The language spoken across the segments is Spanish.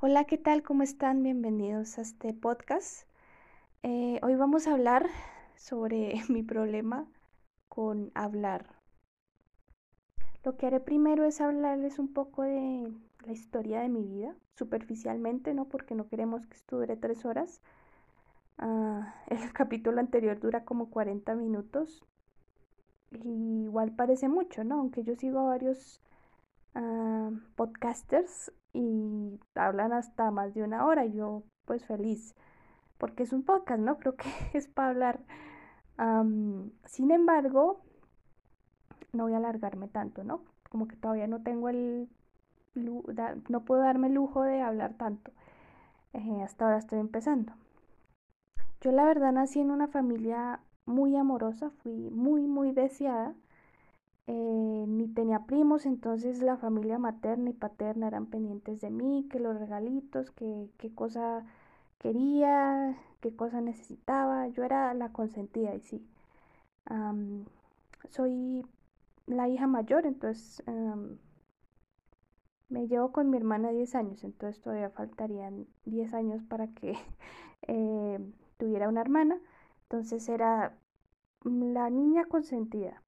Hola, ¿qué tal? ¿Cómo están? Bienvenidos a este podcast. Eh, hoy vamos a hablar sobre mi problema con hablar. Lo que haré primero es hablarles un poco de la historia de mi vida, superficialmente, ¿no? Porque no queremos que esto dure tres horas. Ah, el capítulo anterior dura como 40 minutos. Igual parece mucho, ¿no? Aunque yo sigo a varios ah, podcasters y hablan hasta más de una hora. Yo, pues feliz, porque es un podcast, ¿no? Creo que es para hablar. sin embargo, no voy a alargarme tanto, ¿no? Como que todavía no tengo el, no puedo darme el lujo de hablar tanto. Eh, hasta ahora estoy empezando. Yo la verdad nací en una familia muy amorosa, fui muy, muy deseada. Eh, ni tenía primos, entonces la familia materna y paterna eran pendientes de mí, que los regalitos, que qué cosa quería, qué cosa necesitaba. Yo era la consentida y sí. soy la hija mayor, entonces me llevo con mi hermana 10 años, entonces todavía faltarían 10 años para que eh, tuviera una hermana. Entonces era la niña consentida.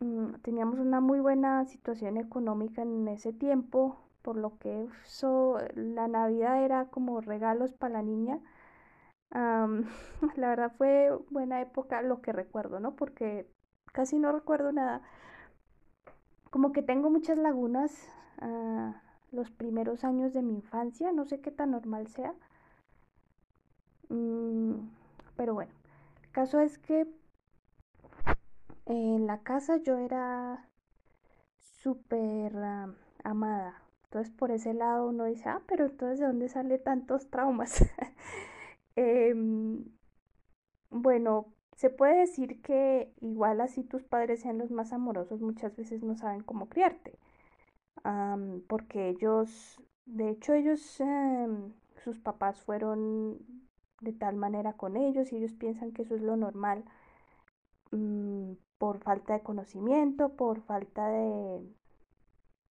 Mm, teníamos una muy buena situación económica en ese tiempo, por lo que la Navidad era como regalos para la niña. la verdad fue buena época lo que recuerdo, ¿no? Porque casi no recuerdo nada. Como que tengo muchas lagunas ah, los primeros años de mi infancia, no sé qué tan normal sea. Mm, pero bueno, el caso es que en la casa yo era súper amada. Entonces por ese lado uno dice, ah, pero entonces ¿de dónde sale tantos traumas? Em, bueno, se puede decir que igual así tus padres sean los más amorosos, muchas veces no saben cómo criarte. porque ellos, de hecho ellos, em, sus papás fueron de tal manera con ellos y ellos piensan que eso es lo normal mm, por falta de conocimiento, por falta de,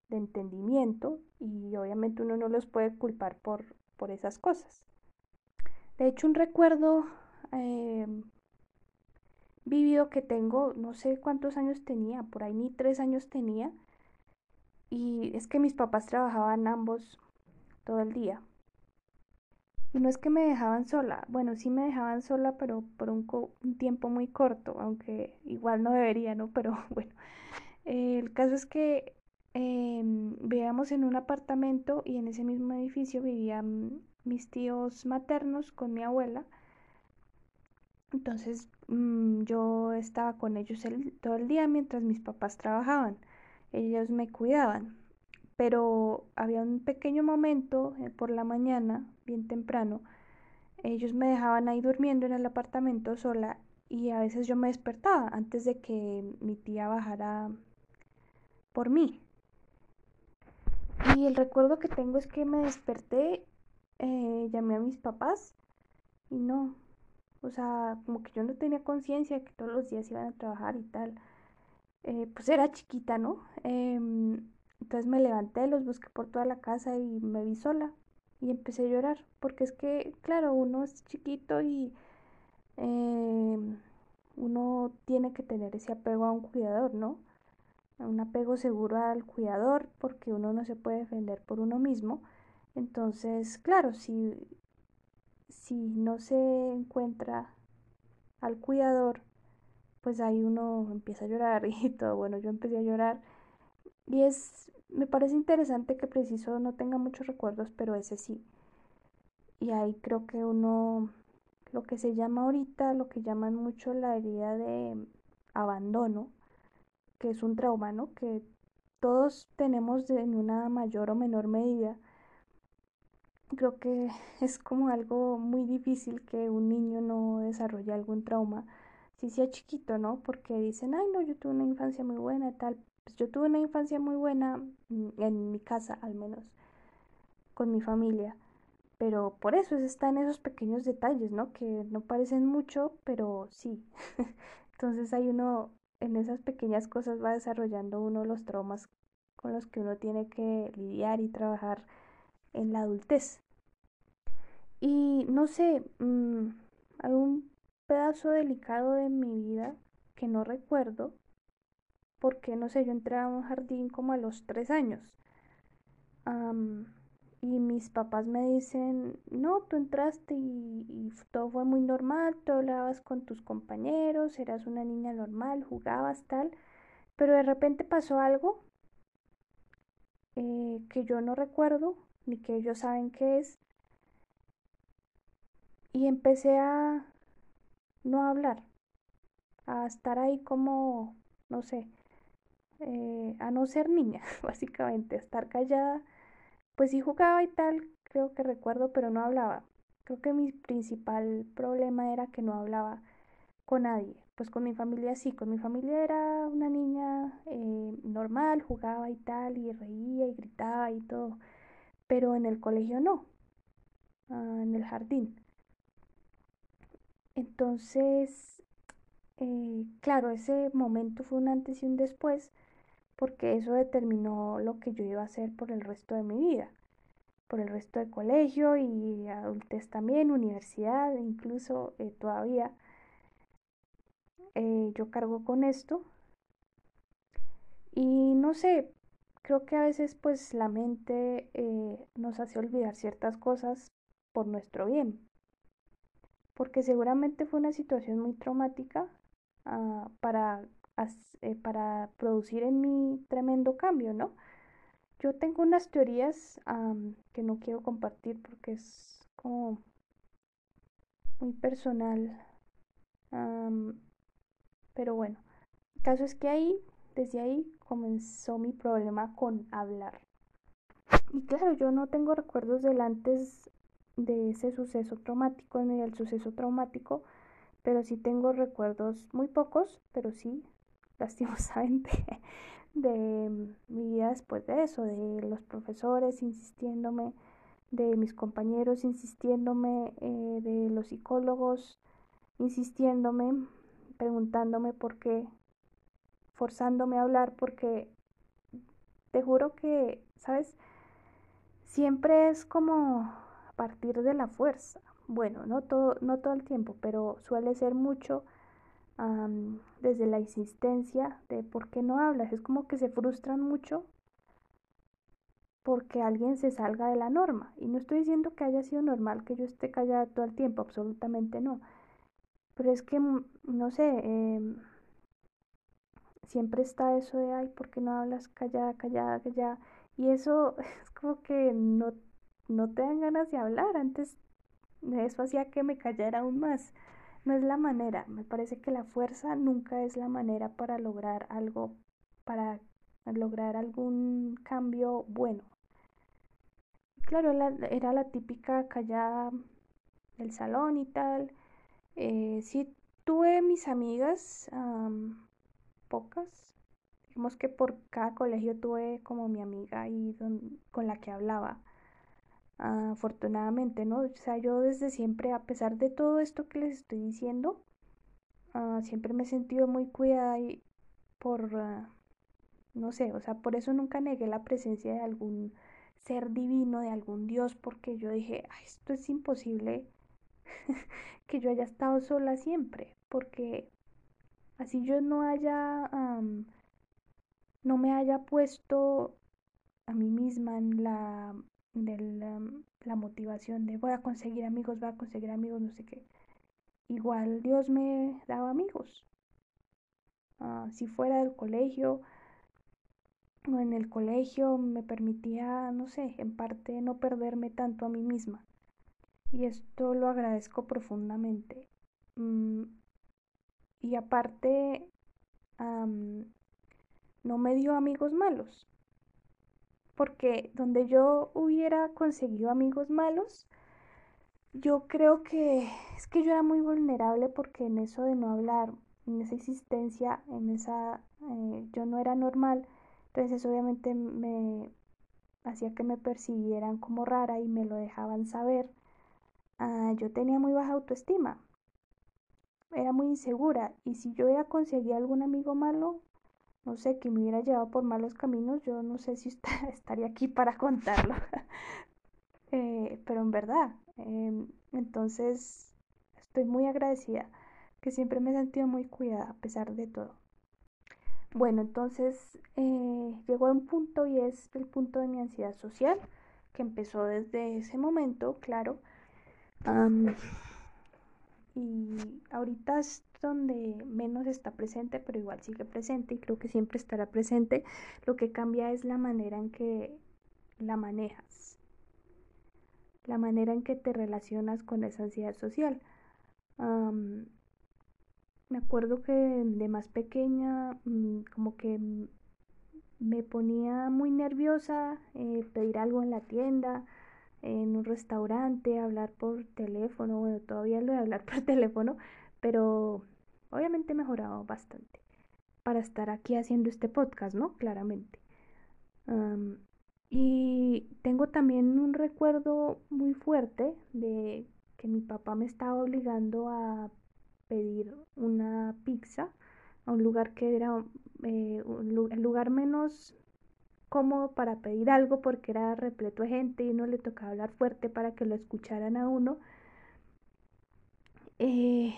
entendimiento y obviamente uno no los puede culpar por, por esas cosas. De hecho, un recuerdo em, vivido que tengo, no sé cuántos años tenía, por ahí ni tres años tenía. Y es que mis papás trabajaban ambos todo el día. Y no es que me dejaban sola, bueno, sí me dejaban sola, pero por un, tiempo muy corto, aunque igual no debería, ¿no? Pero bueno, el caso es que em, vivíamos en un apartamento y en ese mismo edificio vivían mis tíos maternos con mi abuela entonces mm, yo estaba con ellos todo el día mientras mis papás trabajaban. Ellos me cuidaban. Pero había un pequeño momento eh, por la mañana, bien temprano, ellos me dejaban ahí durmiendo en el apartamento sola y a veces yo me despertaba antes de que mi tía bajara por mí. Y el recuerdo que tengo es que me desperté, eh, llamé a mis papás y no, o sea, como que yo no tenía conciencia que todos los días iban a trabajar y tal. Eh, pues era chiquita, ¿no? Em, entonces me levanté, los busqué por toda la casa y me vi sola y empecé a llorar. Porque es que, claro, uno es chiquito y em, uno tiene que tener ese apego a un cuidador, ¿no? Un apego seguro al cuidador porque uno no se puede defender por uno mismo. Entonces, claro, si si no se encuentra al cuidador, pues ahí uno empieza a llorar y todo. Bueno, yo empecé a llorar y es, me parece interesante que preciso no tenga muchos recuerdos, pero ese sí. Y ahí creo que uno, lo que se llama ahorita, lo que llaman mucho la herida de abandono, que es un trauma, ¿no? Que todos tenemos en una mayor o menor medida creo que es como algo muy difícil que un niño no desarrolle algún trauma, si sea chiquito, ¿no? Porque dicen, ay, no, yo tuve una infancia muy buena, tal. Pues yo tuve una infancia muy buena mm, en mi casa, al menos, con mi familia. Pero por eso están esos pequeños detalles, ¿no? Que no parecen mucho, pero sí. Entonces ahí uno en esas pequeñas cosas va desarrollando uno los traumas con los que uno tiene que lidiar y trabajar en la adultez. Y no sé, mm, hay un pedazo delicado de mi vida que no recuerdo, porque no sé, yo entré a un jardín como a los tres años. y mis papás me dicen, no, tú entraste y, y, todo fue muy normal, tú hablabas con tus compañeros, eras una niña normal, jugabas tal, pero de repente pasó algo eh, que yo no recuerdo, ni que ellos saben qué es, y empecé a no hablar, a estar ahí como, no sé, eh, a no ser niña, básicamente, estar callada. Pues sí jugaba y tal, creo que recuerdo, pero no hablaba. Creo que mi principal problema era que no hablaba con nadie. Pues con mi familia sí, con mi familia era una niña eh, normal, jugaba y tal, y reía y gritaba y todo. Pero en el colegio no, ah, en el jardín. Entonces, eh, claro, ese momento fue un antes y un después porque eso determinó lo que yo iba a hacer por el resto de mi vida, por el resto de colegio y adultez también, universidad, incluso eh, todavía. Eh, yo cargo con esto y no sé, creo que a veces pues la mente nos hace olvidar ciertas cosas por nuestro bien porque seguramente fue una situación muy traumática ah, para, eh, para producir en mí tremendo cambio, ¿no? Yo tengo unas teorías que no quiero compartir porque es como muy personal. pero bueno, el caso es que ahí, desde ahí comenzó mi problema con hablar. Y claro, yo no tengo recuerdos del antes de ese suceso traumático, en el suceso traumático, pero sí tengo recuerdos muy pocos, pero sí, lastimosamente, de mi vida después de eso, de los profesores insistiéndome, de mis compañeros insistiéndome, eh, de los psicólogos insistiéndome, preguntándome por qué, forzándome a hablar, porque te juro que, ¿sabes? Siempre es como partir de la fuerza. Bueno, no todo, no todo el tiempo, pero suele ser mucho desde la insistencia de por qué no hablas. Es como que se frustran mucho porque alguien se salga de la norma. Y no estoy diciendo que haya sido normal que yo esté callada todo el tiempo, absolutamente no. Pero es que, mm, no sé, em, siempre está eso de, ay, ¿por qué no hablas callada, callada, callada? Y eso es como que no no te dan ganas de hablar. Antes eso hacía que me callara aún más. No es la manera. Me parece que la fuerza nunca es la manera para lograr algo, para lograr algún cambio bueno. Claro, era la típica callada del salón y tal. Eh, sí tuve mis amigas, pocas. Digamos que por cada colegio tuve como mi amiga y con la que hablaba afortunadamente, ¿no? O sea, yo desde siempre, a pesar de todo esto que les estoy diciendo, ah, siempre me he sentido muy cuidada y por, ah, no sé, o sea, por eso nunca negué la presencia de algún ser divino, de algún Dios, porque yo dije, esto es imposible que yo haya estado sola siempre, porque así yo no haya, no me haya puesto a mí misma en la de la, motivación de voy a conseguir amigos, voy a conseguir amigos, no sé qué. Igual Dios me daba amigos. Ah, si fuera del colegio o en el colegio me permitía, no sé, en parte no perderme tanto a mí misma. Y esto lo agradezco profundamente. Mm, y aparte, no me dio amigos malos porque donde yo hubiera conseguido amigos malos, yo creo que es que yo era muy vulnerable porque en eso de no hablar, en esa existencia, en esa, eh, yo no era normal, entonces obviamente me hacía que me percibieran como rara y me lo dejaban saber. Ah, yo tenía muy baja autoestima. era muy insegura y si yo hubiera conseguido algún amigo malo, no sé, que me hubiera llevado por malos caminos, yo no sé si estaría aquí para contarlo. Eh, pero en verdad, em, entonces estoy muy agradecida, que siempre me he sentido muy cuidada a pesar de todo. Bueno, entonces eh, llegó a un punto y es el punto de mi ansiedad social, que empezó desde ese momento, claro. Y ahorita es donde menos está presente, pero igual sigue presente y creo que siempre estará presente. Lo que cambia es la manera en que la manejas, la manera en que te relacionas con esa ansiedad social. me acuerdo que de más pequeña, mm, como que me ponía muy nerviosa eh, pedir algo en la tienda, en un restaurante, hablar por teléfono, bueno, todavía lo de hablar por teléfono, pero obviamente he mejorado bastante para estar aquí haciendo este podcast, ¿no? Claramente. y tengo también un recuerdo muy fuerte de que mi papá me estaba obligando a pedir una pizza a un lugar que era eh, el lugar menos cómodo para pedir algo porque era repleto de gente y no le tocaba hablar fuerte para que lo escucharan a uno. Eh,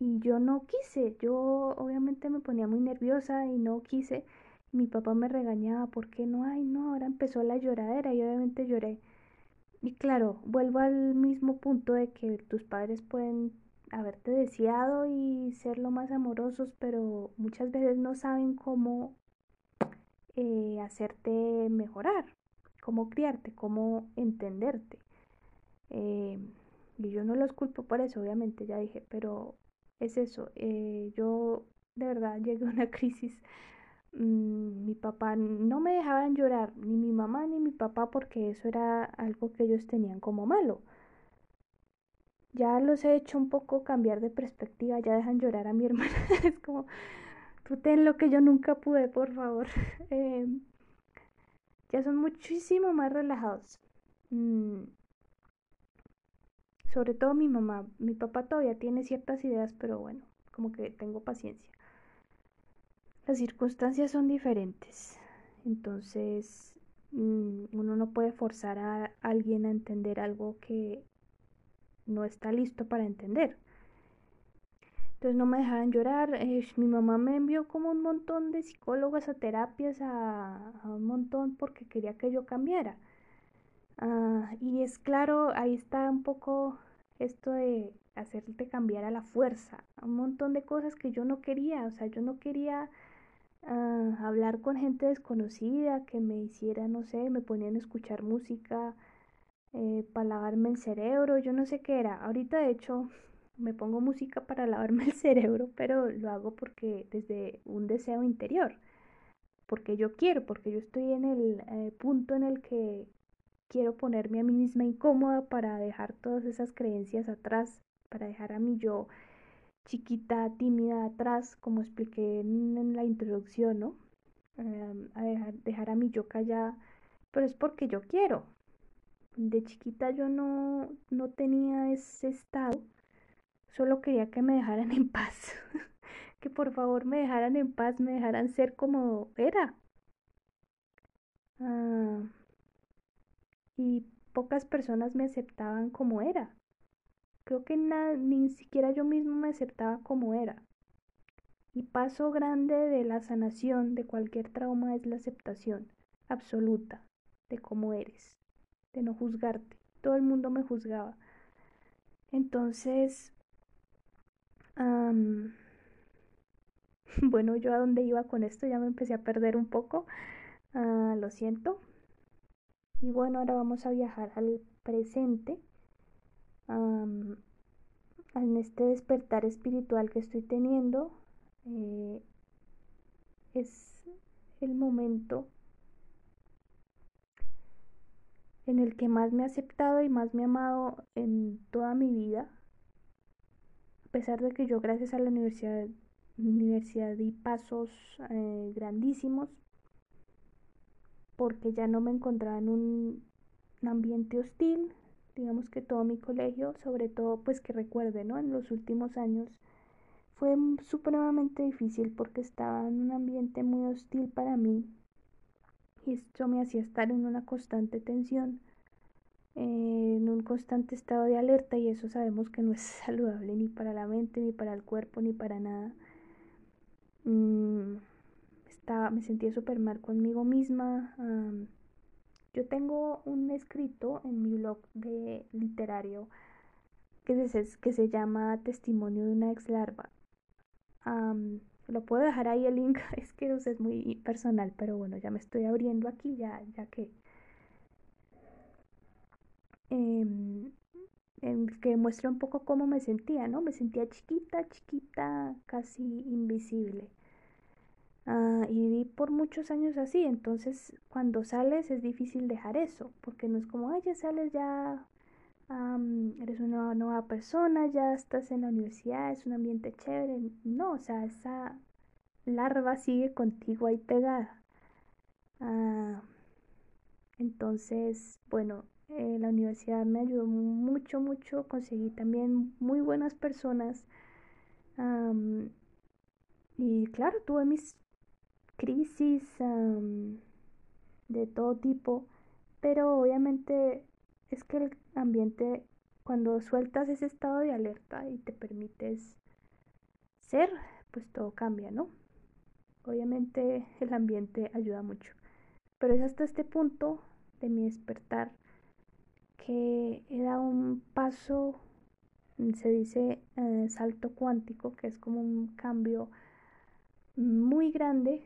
y yo no quise, yo obviamente me ponía muy nerviosa y no quise. Mi papá me regañaba porque no, ay no, ahora empezó la lloradera y obviamente lloré. Y claro, vuelvo al mismo punto de que tus padres pueden haberte deseado y ser lo más amorosos, pero muchas veces no saben cómo eh, hacerte mejorar, cómo criarte, cómo entenderte. Eh, y yo no los culpo por eso, obviamente, ya dije, pero es eso. Eh, yo de verdad llegué a una crisis. Mm, mi papá no me dejaban llorar, ni mi mamá ni mi papá, porque eso era algo que ellos tenían como malo. Ya los he hecho un poco cambiar de perspectiva, ya dejan llorar a mi hermana. es como, tú ten lo que yo nunca pude, por favor. Em, ya son muchísimo más relajados. Mm, sobre todo mi mamá. Mi papá todavía tiene ciertas ideas, pero bueno, como que tengo paciencia. Las circunstancias son diferentes. Entonces, mm, uno no puede forzar a alguien a entender algo que no está listo para entender. Entonces no me dejaban llorar. Mi mamá me envió como un montón de psicólogos a terapias, a, un montón porque quería que yo cambiara. Ah, y es claro, ahí está un poco esto de hacerte cambiar a la fuerza. Un montón de cosas que yo no quería. O sea, yo no quería ah, hablar con gente desconocida que me hiciera, no sé, me ponían a escuchar música eh, para lavarme el cerebro, yo no sé qué era. Ahorita de hecho me pongo música para lavarme el cerebro, pero lo hago porque desde un deseo interior, porque yo quiero, porque yo estoy en el eh, punto en el que quiero ponerme a mí misma incómoda para dejar todas esas creencias atrás, para dejar a mí yo chiquita, tímida atrás, como expliqué en, la introducción, ¿no? Em, dejar, dejar a mí yo callada, pero es porque yo quiero, de chiquita yo no, no tenía ese estado, solo quería que me dejaran en paz, que por favor me dejaran en paz, me dejaran ser como era. Ah, y pocas personas me aceptaban como era. Creo que ni siquiera yo mismo me aceptaba como era. Y paso grande de la sanación de cualquier trauma es la aceptación absoluta de cómo eres de no juzgarte. Todo el mundo me juzgaba. Entonces, bueno, yo a dónde iba con esto ya me empecé a perder un poco. Ah, lo siento. Y bueno, ahora vamos a viajar al presente. en este despertar espiritual que estoy teniendo, eh, es el momento en el que más me ha aceptado y más me ha amado en toda mi vida. Pesar de que yo gracias a la universidad, universidad di pasos eh, grandísimos, porque ya no me encontraba en un ambiente hostil, digamos que todo mi colegio, sobre todo pues que recuerde, ¿no? En los últimos años fue supremamente difícil porque estaba en un ambiente muy hostil para mí y esto me hacía estar en una constante tensión, en un constante estado de alerta y eso sabemos que no es saludable ni para la mente, ni para el cuerpo, ni para nada. Mm, estaba, me sentía súper mal conmigo misma. yo tengo un escrito en mi blog de literario que se, que se llama Testimonio de una ex larva. lo puedo dejar ahí el link, es que es muy personal, pero bueno, ya me estoy abriendo aquí, ya, ya que... Em, que muestra un poco cómo me sentía, ¿no? Me sentía chiquita, chiquita, casi invisible. Ah, y viví por muchos años así, entonces cuando sales es difícil dejar eso, porque no es como, ay, ya sales, ya eres una nueva persona, ya estás en la universidad, es un ambiente chévere. No, o sea, esa larva sigue contigo ahí pegada. Ah, entonces, bueno, eh, la universidad me ayudó mucho, mucho, conseguí también muy buenas personas. y claro, tuve mis crisis de todo tipo, pero obviamente es que el ambiente, cuando sueltas ese estado de alerta y te permites ser, pues todo cambia, ¿no? Obviamente el ambiente ayuda mucho. Pero es hasta este punto de mi despertar que dado un paso, se dice eh, salto cuántico, que es como un cambio muy grande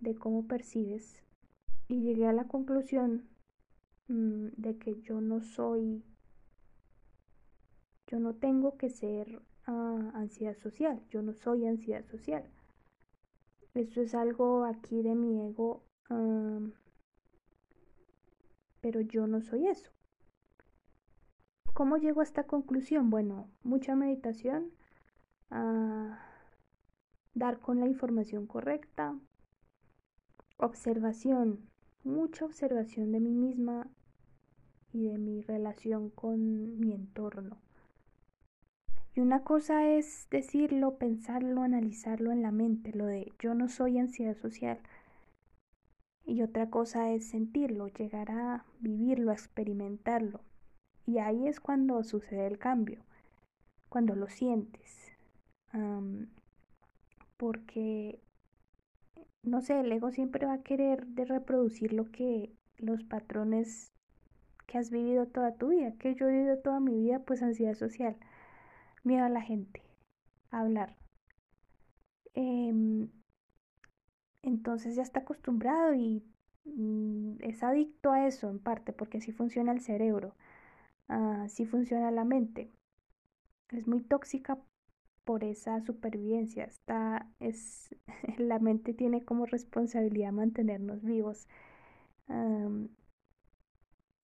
de cómo percibes. Y llegué a la conclusión mm, de que yo no soy, yo no tengo que ser ah, ansiedad social, yo no soy ansiedad social. Esto es algo aquí de mi ego, pero yo no soy eso. ¿Cómo llego a esta conclusión? Bueno, mucha meditación, ah, dar con la información correcta, observación, mucha observación de mí misma y de mi relación con mi entorno. Y una cosa es decirlo, pensarlo, analizarlo en la mente, lo de yo no soy ansiedad social. Y otra cosa es sentirlo, llegar a vivirlo, a experimentarlo. Y ahí es cuando sucede el cambio, cuando lo sientes. porque, no sé, el ego siempre va a querer de reproducir lo que los patrones que has vivido toda tu vida, que yo he vivido toda mi vida, pues ansiedad social miedo a la gente, a hablar. Em, entonces ya está acostumbrado y mm, es adicto a eso en parte, porque así funciona el cerebro, así funciona la mente. Es muy tóxica por esa supervivencia. Está, es, la mente tiene como responsabilidad mantenernos vivos.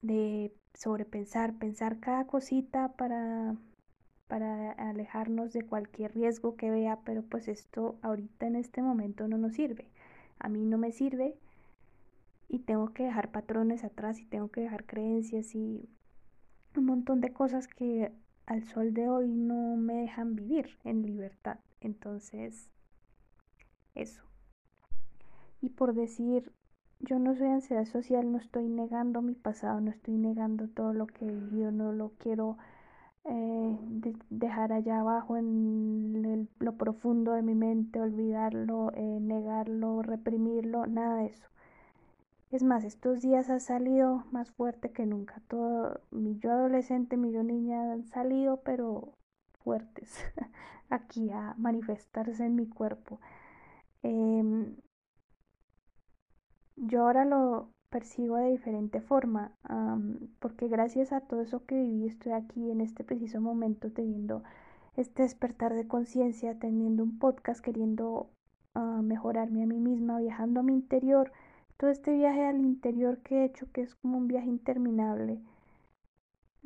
de sobrepensar, pensar cada cosita para para alejarnos de cualquier riesgo que vea, pero pues esto ahorita en este momento no nos sirve. A mí no me sirve y tengo que dejar patrones atrás y tengo que dejar creencias y un montón de cosas que al sol de hoy no me dejan vivir en libertad. Entonces, eso. Y por decir, yo no soy ansiedad social, no estoy negando mi pasado, no estoy negando todo lo que he vivido, no lo quiero eh, dejar allá abajo en lo profundo de mi mente, olvidarlo, eh, negarlo, reprimirlo, nada de eso. Es más, estos días ha salido más fuerte que nunca. Todo, mi yo adolescente, mi yo niña han salido, pero fuertes aquí a manifestarse en mi cuerpo. Em, yo ahora lo, percibo de diferente forma, porque gracias a todo eso que viví estoy aquí en este preciso momento teniendo este despertar de conciencia, teniendo un podcast, queriendo ah, mejorarme a mí misma, viajando a mi interior, todo este viaje al interior que he hecho, que es como un viaje interminable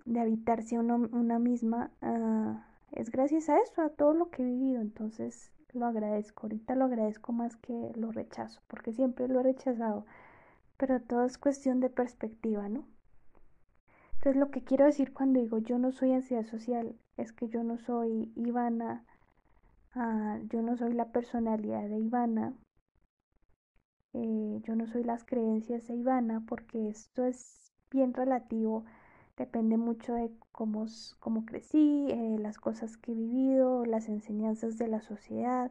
de habitarse a una misma, ah, es gracias a eso, a todo lo que he vivido, entonces lo agradezco, ahorita lo agradezco más que lo rechazo, porque siempre lo he rechazado. Pero todo es cuestión de perspectiva, ¿no? Entonces lo que quiero decir cuando digo yo no soy ansiedad social es que yo no soy Ivana Ah, yo no soy la personalidad de Ivana, eh, yo no soy las creencias de Ivana, porque esto es bien relativo, depende mucho de cómo, cómo crecí, eh, las cosas que he vivido, las enseñanzas de la sociedad,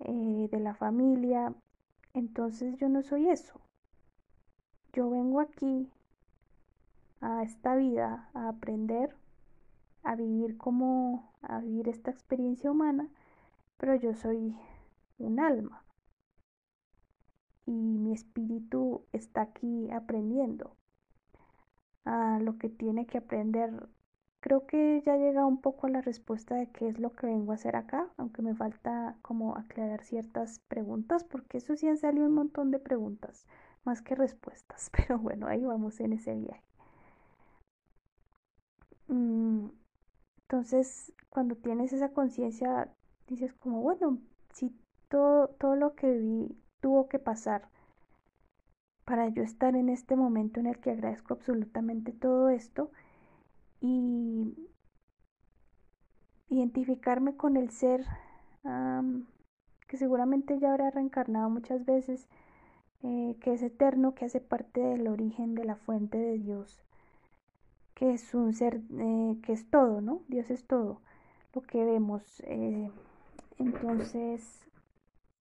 eh, de la familia. Entonces yo no soy eso. Yo vengo aquí a esta vida a aprender, a vivir como, a vivir esta experiencia humana pero yo soy un alma y mi espíritu está aquí aprendiendo a lo que tiene que aprender. Creo que ya llega un poco a la respuesta de qué es lo que vengo a hacer acá, aunque me falta como aclarar ciertas preguntas, porque eso sí han salido un montón de preguntas, más que respuestas, pero bueno, ahí vamos en ese viaje. Mm, entonces, cuando tienes esa conciencia dices como, bueno, si todo, todo lo que vi tuvo que pasar para yo estar en este momento en el que agradezco absolutamente todo esto y identificarme con el ser que seguramente ya habrá reencarnado muchas veces, eh, que es eterno, que hace parte del origen de la fuente de Dios, que es un ser eh, que es todo, ¿no? Dios es todo lo que vemos. Eh, entonces,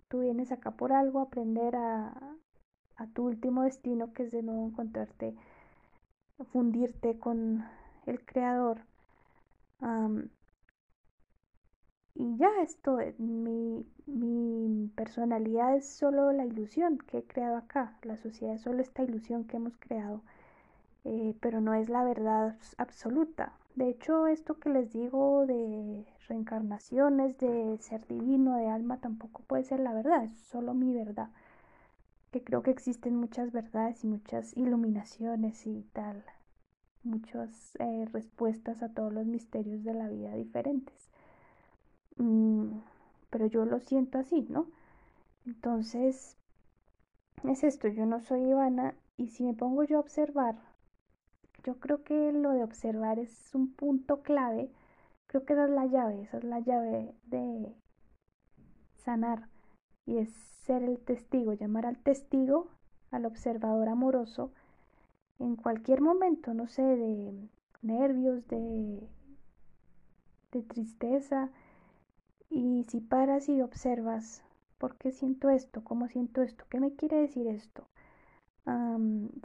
tú vienes acá por algo, aprender a, a tu último destino, que es de nuevo encontrarte, fundirte con el creador. y ya esto, mi, mi personalidad es solo la ilusión que he creado acá, la sociedad es solo esta ilusión que hemos creado, eh, pero no es la verdad absoluta. De hecho, esto que les digo de reencarnaciones, de ser divino, de alma, tampoco puede ser la verdad, es solo mi verdad. Que creo que existen muchas verdades y muchas iluminaciones y tal, muchas eh, respuestas a todos los misterios de la vida diferentes. Mm, pero yo lo siento así, ¿no? Entonces, es esto, yo no soy Ivana y si me pongo yo a observar yo creo que lo de observar es un punto clave. Creo que esa es la llave, esa es la llave de sanar. Y es ser el testigo, llamar al testigo, al observador amoroso, en cualquier momento, no sé, de nervios, de, de tristeza. Y si paras y observas, ¿por qué siento esto? ¿Cómo siento esto? ¿Qué me quiere decir esto?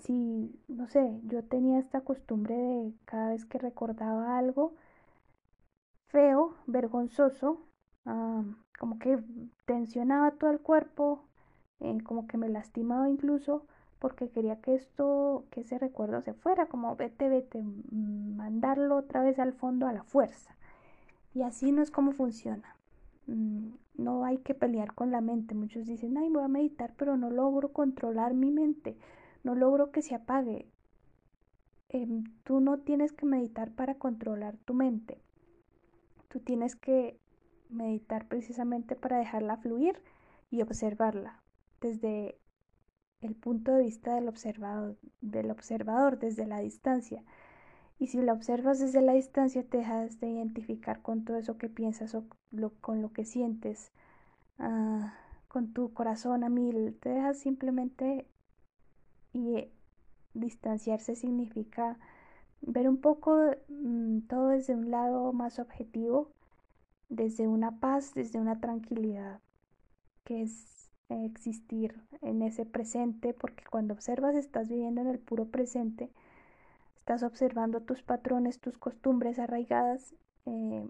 Si, no sé, yo tenía esta costumbre de cada vez que recordaba algo feo, vergonzoso, como que tensionaba todo el cuerpo, eh, como que me lastimaba incluso, porque quería que esto, que ese recuerdo se fuera, como vete, vete, mandarlo otra vez al fondo a la fuerza. Y así no es como funciona. Mm, no hay que pelear con la mente. Muchos dicen, ay, voy a meditar, pero no logro controlar mi mente, no logro que se apague. Em, tú no tienes que meditar para controlar tu mente. Tú tienes que meditar precisamente para dejarla fluir y observarla desde el punto de vista del observador, del observador desde la distancia. Y si la observas desde la distancia, te dejas de identificar con todo eso que piensas o con lo que sientes, ah, con tu corazón a mil. Te dejas simplemente y distanciarse significa ver un poco mm, todo desde un lado más objetivo, desde una paz, desde una tranquilidad, que es existir en ese presente, porque cuando observas estás viviendo en el puro presente Estás observando tus patrones, tus costumbres arraigadas eh,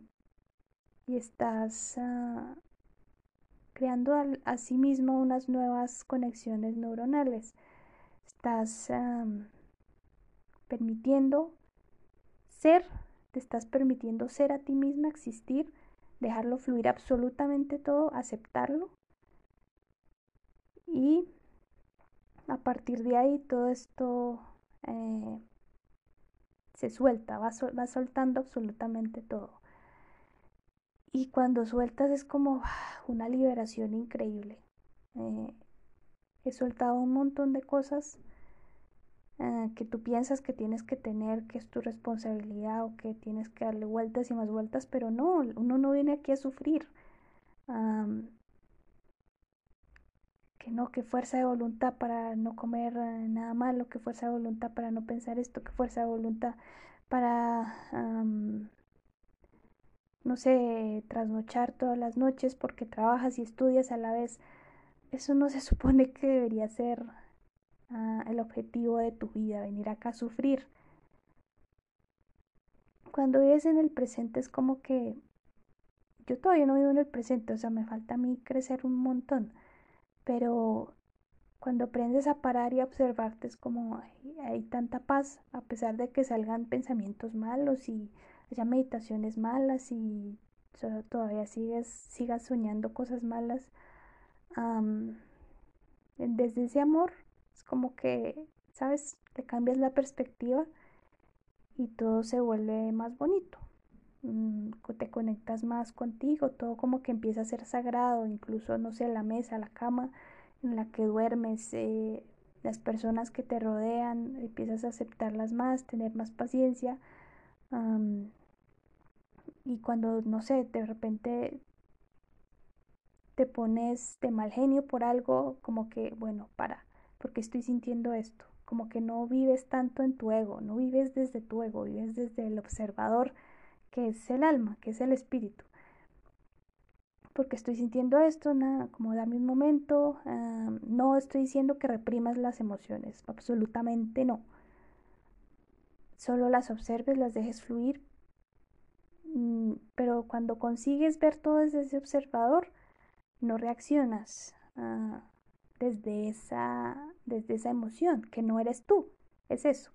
y estás ah, creando a, sí mismo unas nuevas conexiones neuronales. Estás permitiendo ser, te estás permitiendo ser a ti misma, existir, dejarlo fluir absolutamente todo, aceptarlo. Y a partir de ahí todo esto eh, se suelta, va, soltando absolutamente todo. Y cuando sueltas es como ah, una liberación increíble. Eh, he soltado un montón de cosas eh, que tú piensas que tienes que tener, que es tu responsabilidad o que tienes que darle vueltas y más vueltas, pero no, uno no viene aquí a sufrir. Que no, que fuerza de voluntad para no comer eh, nada malo, que fuerza de voluntad para no pensar esto, que fuerza de voluntad para, no sé, trasnochar todas las noches porque trabajas y estudias a la vez. Eso no se supone que debería ser ah, el objetivo de tu vida, venir acá a sufrir. Cuando vives en el presente es como que yo todavía no vivo en el presente, o sea, me falta a mí crecer un montón pero cuando aprendes a parar y a observarte es como hay, tanta paz, a pesar de que salgan pensamientos malos y haya meditaciones malas y todavía sigues, sigas soñando cosas malas. desde ese amor es como que, ¿sabes? Te cambias la perspectiva y todo se vuelve más bonito. Mm, te conectas más contigo, todo como que empieza a ser sagrado, incluso, no sé, la mesa, la cama en la que duermes, eh, las personas que te rodean, empiezas a aceptarlas más, tener más paciencia. y cuando, no sé, de repente te pones de mal genio por algo, como que, bueno, para, porque estoy sintiendo esto, como que no vives tanto en tu ego, no vives desde tu ego, vives desde el observador que es el alma, que es el espíritu. Porque estoy sintiendo esto, nada, como dame un momento, no estoy diciendo que reprimas las emociones, absolutamente no. Solo las observes, las dejes fluir, mm, pero cuando consigues ver todo desde ese observador, no reaccionas ah, desde, esa, desde esa emoción, que no eres tú, es eso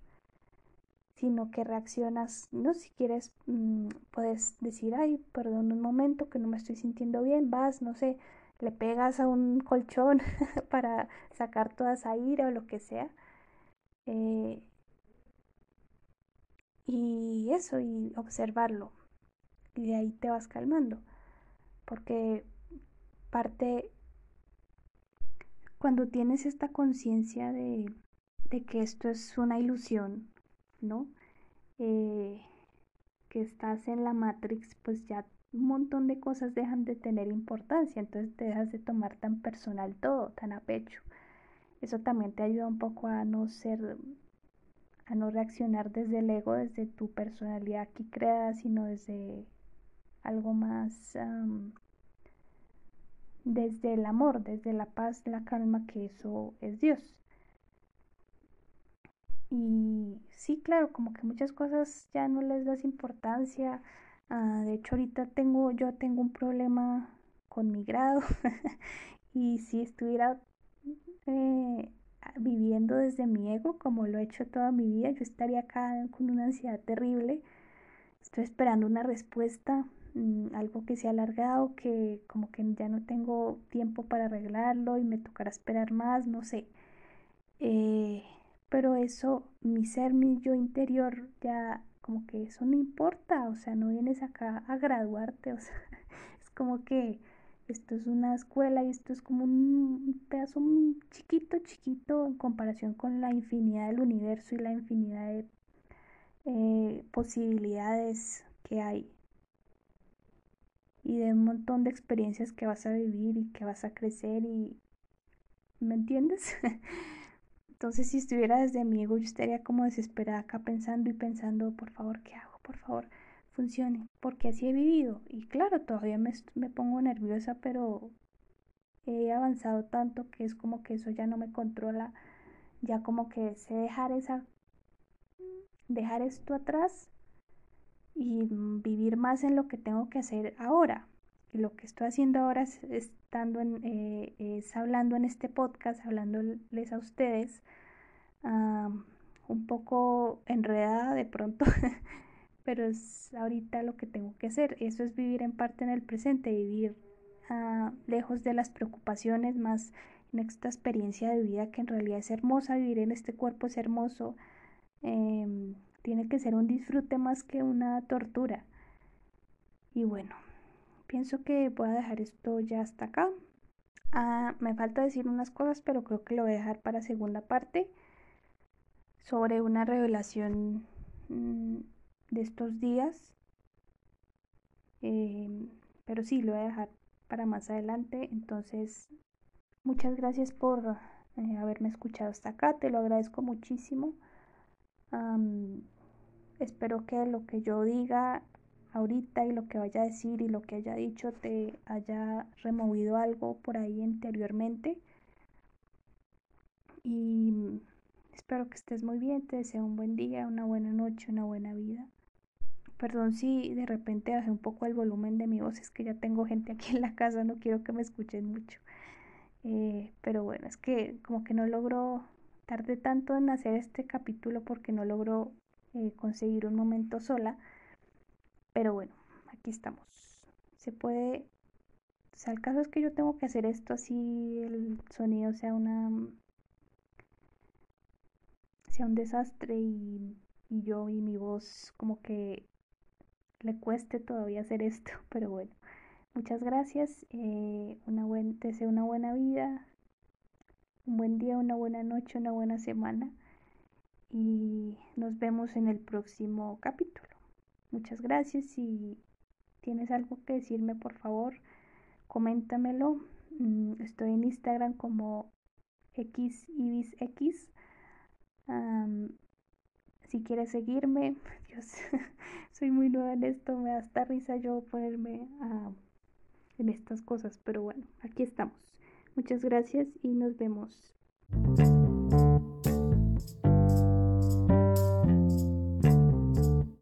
sino que reaccionas, no si quieres, mm, puedes decir, ay, perdón un momento que no me estoy sintiendo bien, vas, no sé, le pegas a un colchón para sacar toda esa ira o lo que sea. Eh, y eso, y observarlo. Y de ahí te vas calmando. Porque parte, cuando tienes esta conciencia de, de que esto es una ilusión, ¿no? Eh, que estás en la Matrix, pues ya un montón de cosas dejan de tener importancia, entonces te dejas de tomar tan personal todo, tan a pecho. Eso también te ayuda un poco a no ser, a no reaccionar desde el ego, desde tu personalidad aquí creada, sino desde algo más, desde el amor, desde la paz, la calma, que eso es Dios. Y sí, claro, como que muchas cosas ya no les das importancia. Ah, de hecho, ahorita tengo, yo tengo un problema con mi grado. y si estuviera eh, viviendo desde mi ego, como lo he hecho toda mi vida, yo estaría acá con una ansiedad terrible. Estoy esperando una respuesta, mm, algo que se ha alargado, que como que ya no tengo tiempo para arreglarlo y me tocará esperar más, no sé. Eh, pero eso, mi ser, mi yo interior, ya como que eso no importa, o sea, no vienes acá a graduarte, o sea, es como que esto es una escuela y esto es como un pedazo chiquito, chiquito en comparación con la infinidad del universo y la infinidad de eh, posibilidades que hay y de un montón de experiencias que vas a vivir y que vas a crecer y ¿me entiendes? Entonces, si estuviera desde mi ego, yo estaría como desesperada acá pensando y pensando, por favor, ¿qué hago? Por favor, funcione, porque así he vivido. Y claro, todavía me, me pongo nerviosa, pero he avanzado tanto que es como que eso ya no me controla, ya como que sé dejar esa, dejar esto atrás y vivir más en lo que tengo que hacer ahora. Lo que estoy haciendo ahora es, estando en, eh, es hablando en este podcast, hablándoles a ustedes, un poco enredada de pronto, pero es ahorita lo que tengo que hacer. Eso es vivir en parte en el presente, vivir ah, lejos de las preocupaciones, más en esta experiencia de vida que en realidad es hermosa, vivir en este cuerpo es hermoso. Em, tiene que ser un disfrute más que una tortura. Y bueno, pienso que voy a dejar esto ya hasta acá. Ah, me falta decir unas cosas, pero creo que lo voy a dejar para segunda parte sobre una revelación mm, de estos días. Em, pero sí, lo voy a dejar para más adelante. Entonces, muchas gracias por eh, haberme escuchado hasta acá, te lo agradezco muchísimo. espero que lo que yo diga ahorita y lo que vaya a decir y lo que haya dicho te haya removido algo por ahí interiormente. Y espero que estés muy bien, te deseo un buen día, una buena noche, una buena vida. Perdón si de repente bajé un poco el volumen de mi voz, es que ya tengo gente aquí en la casa, no quiero que me escuchen mucho. Eh, pero bueno, es que como que no logro, tardé tanto en hacer este capítulo porque no logro eh, conseguir un momento sola. Pero bueno, aquí estamos. Se puede, o sea, el caso es que yo tengo que hacer esto así el sonido sea una sea un desastre y, y yo y mi voz como que le cueste todavía hacer esto, pero bueno. Muchas gracias, eh, una buen, deseo una buena vida, un buen día, una buena noche, una buena semana y nos vemos en el próximo capítulo. Muchas gracias. Si tienes algo que decirme, por favor, coméntamelo. Mm, estoy en Instagram como xibisx. si quieres seguirme, Dios, soy muy nueva en esto, me da hasta risa yo ponerme en estas cosas, pero bueno, aquí estamos. Muchas gracias y nos vemos.